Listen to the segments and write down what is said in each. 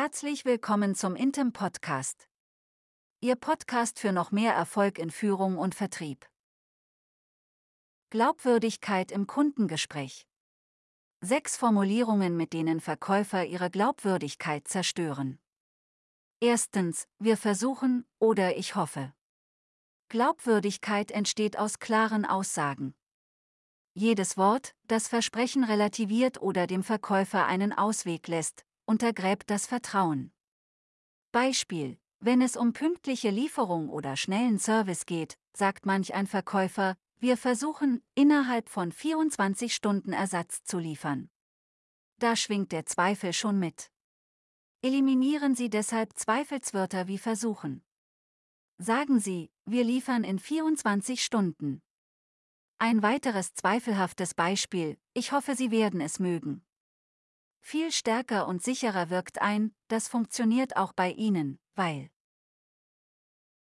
herzlich willkommen zum Intem Podcast. Ihr Podcast für noch mehr Erfolg in Führung und Vertrieb. Glaubwürdigkeit im Kundengespräch. Sechs Formulierungen, mit denen Verkäufer ihre Glaubwürdigkeit zerstören. Erstens, wir versuchen oder ich hoffe. Glaubwürdigkeit entsteht aus klaren Aussagen. Jedes Wort, das Versprechen relativiert oder dem Verkäufer einen Ausweg lässt, untergräbt das Vertrauen. Beispiel, wenn es um pünktliche Lieferung oder schnellen Service geht, sagt manch ein Verkäufer, wir versuchen, innerhalb von 24 Stunden Ersatz zu liefern. Da schwingt der Zweifel schon mit. Eliminieren Sie deshalb Zweifelswörter wie versuchen. Sagen Sie, wir liefern in 24 Stunden. Ein weiteres zweifelhaftes Beispiel, ich hoffe, Sie werden es mögen. Viel stärker und sicherer wirkt ein, das funktioniert auch bei Ihnen, weil.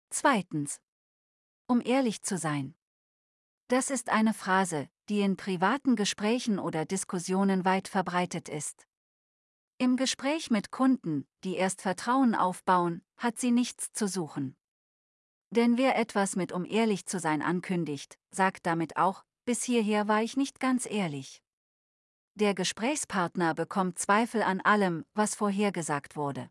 Zweitens. Um ehrlich zu sein. Das ist eine Phrase, die in privaten Gesprächen oder Diskussionen weit verbreitet ist. Im Gespräch mit Kunden, die erst Vertrauen aufbauen, hat sie nichts zu suchen. Denn wer etwas mit um ehrlich zu sein ankündigt, sagt damit auch, bis hierher war ich nicht ganz ehrlich. Der Gesprächspartner bekommt Zweifel an allem, was vorhergesagt wurde.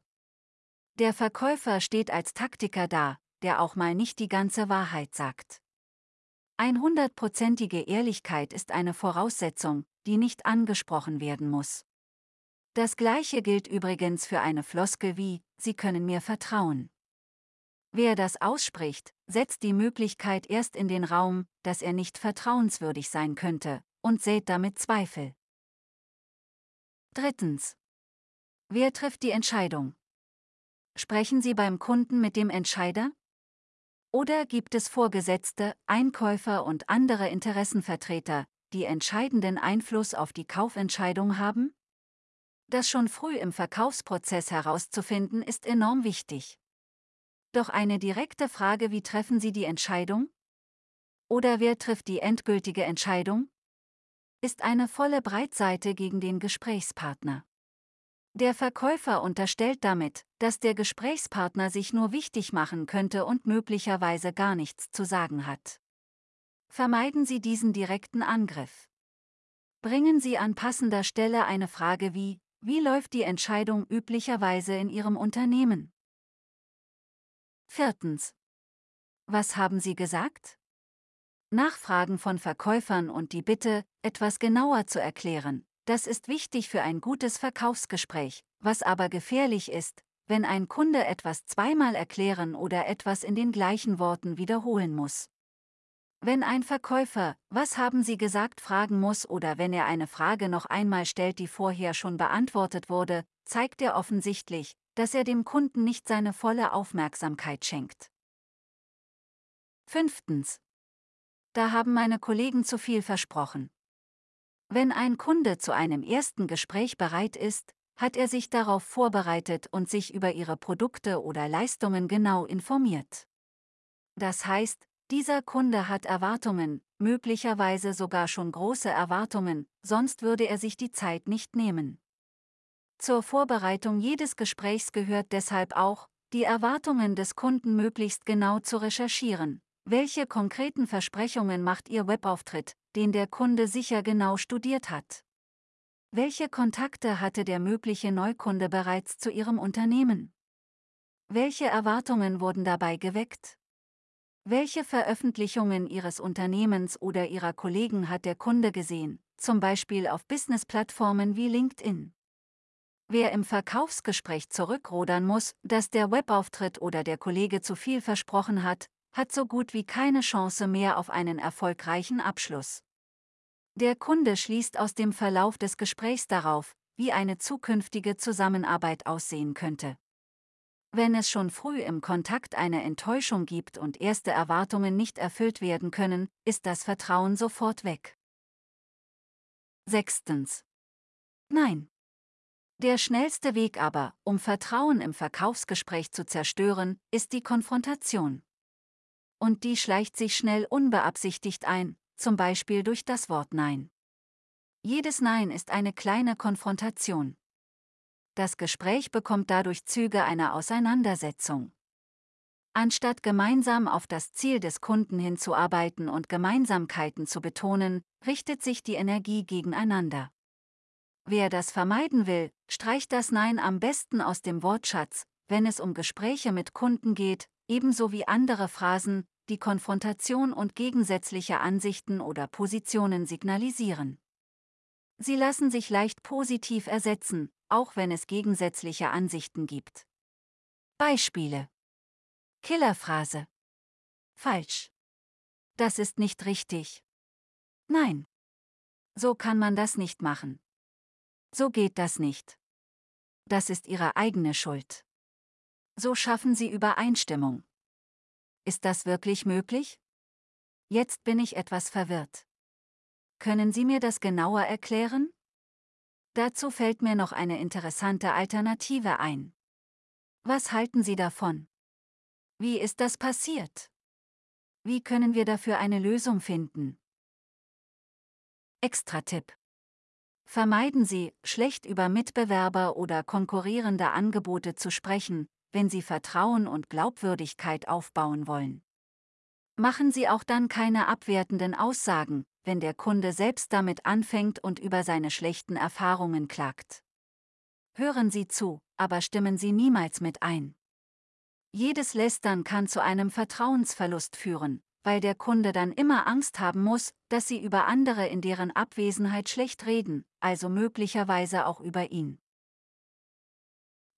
Der Verkäufer steht als Taktiker da, der auch mal nicht die ganze Wahrheit sagt. Einhundertprozentige Ehrlichkeit ist eine Voraussetzung, die nicht angesprochen werden muss. Das gleiche gilt übrigens für eine Floskel wie, Sie können mir vertrauen. Wer das ausspricht, setzt die Möglichkeit erst in den Raum, dass er nicht vertrauenswürdig sein könnte, und sät damit Zweifel. Drittens. Wer trifft die Entscheidung? Sprechen Sie beim Kunden mit dem Entscheider? Oder gibt es Vorgesetzte, Einkäufer und andere Interessenvertreter, die entscheidenden Einfluss auf die Kaufentscheidung haben? Das schon früh im Verkaufsprozess herauszufinden ist enorm wichtig. Doch eine direkte Frage, wie treffen Sie die Entscheidung? Oder wer trifft die endgültige Entscheidung? Ist eine volle Breitseite gegen den Gesprächspartner. Der Verkäufer unterstellt damit, dass der Gesprächspartner sich nur wichtig machen könnte und möglicherweise gar nichts zu sagen hat. Vermeiden Sie diesen direkten Angriff. Bringen Sie an passender Stelle eine Frage wie, wie läuft die Entscheidung üblicherweise in Ihrem Unternehmen? Viertens. Was haben Sie gesagt? Nachfragen von Verkäufern und die Bitte, etwas genauer zu erklären. Das ist wichtig für ein gutes Verkaufsgespräch, was aber gefährlich ist, wenn ein Kunde etwas zweimal erklären oder etwas in den gleichen Worten wiederholen muss. Wenn ein Verkäufer, was haben Sie gesagt, fragen muss oder wenn er eine Frage noch einmal stellt, die vorher schon beantwortet wurde, zeigt er offensichtlich, dass er dem Kunden nicht seine volle Aufmerksamkeit schenkt. Fünftens. Da haben meine Kollegen zu viel versprochen. Wenn ein Kunde zu einem ersten Gespräch bereit ist, hat er sich darauf vorbereitet und sich über ihre Produkte oder Leistungen genau informiert. Das heißt, dieser Kunde hat Erwartungen, möglicherweise sogar schon große Erwartungen, sonst würde er sich die Zeit nicht nehmen. Zur Vorbereitung jedes Gesprächs gehört deshalb auch, die Erwartungen des Kunden möglichst genau zu recherchieren, welche konkreten Versprechungen macht Ihr Webauftritt, den der Kunde sicher genau studiert hat? Welche Kontakte hatte der mögliche Neukunde bereits zu Ihrem Unternehmen? Welche Erwartungen wurden dabei geweckt? Welche Veröffentlichungen Ihres Unternehmens oder Ihrer Kollegen hat der Kunde gesehen, zum Beispiel auf Businessplattformen wie LinkedIn? Wer im Verkaufsgespräch zurückrudern muss, dass der Webauftritt oder der Kollege zu viel versprochen hat, hat so gut wie keine Chance mehr auf einen erfolgreichen Abschluss. Der Kunde schließt aus dem Verlauf des Gesprächs darauf, wie eine zukünftige Zusammenarbeit aussehen könnte. Wenn es schon früh im Kontakt eine Enttäuschung gibt und erste Erwartungen nicht erfüllt werden können, ist das Vertrauen sofort weg. Sechstens. Nein. Der schnellste Weg aber, um Vertrauen im Verkaufsgespräch zu zerstören, ist die Konfrontation und die schleicht sich schnell unbeabsichtigt ein, zum Beispiel durch das Wort Nein. Jedes Nein ist eine kleine Konfrontation. Das Gespräch bekommt dadurch Züge einer Auseinandersetzung. Anstatt gemeinsam auf das Ziel des Kunden hinzuarbeiten und Gemeinsamkeiten zu betonen, richtet sich die Energie gegeneinander. Wer das vermeiden will, streicht das Nein am besten aus dem Wortschatz, wenn es um Gespräche mit Kunden geht, ebenso wie andere Phrasen, die Konfrontation und gegensätzliche Ansichten oder Positionen signalisieren. Sie lassen sich leicht positiv ersetzen, auch wenn es gegensätzliche Ansichten gibt. Beispiele Killerphrase. Falsch. Das ist nicht richtig. Nein. So kann man das nicht machen. So geht das nicht. Das ist Ihre eigene Schuld. So schaffen Sie Übereinstimmung. Ist das wirklich möglich? Jetzt bin ich etwas verwirrt. Können Sie mir das genauer erklären? Dazu fällt mir noch eine interessante Alternative ein. Was halten Sie davon? Wie ist das passiert? Wie können wir dafür eine Lösung finden? Extra-Tipp. Vermeiden Sie, schlecht über Mitbewerber oder konkurrierende Angebote zu sprechen, wenn Sie Vertrauen und Glaubwürdigkeit aufbauen wollen. Machen Sie auch dann keine abwertenden Aussagen, wenn der Kunde selbst damit anfängt und über seine schlechten Erfahrungen klagt. Hören Sie zu, aber stimmen Sie niemals mit ein. Jedes Lästern kann zu einem Vertrauensverlust führen, weil der Kunde dann immer Angst haben muss, dass Sie über andere in deren Abwesenheit schlecht reden, also möglicherweise auch über ihn.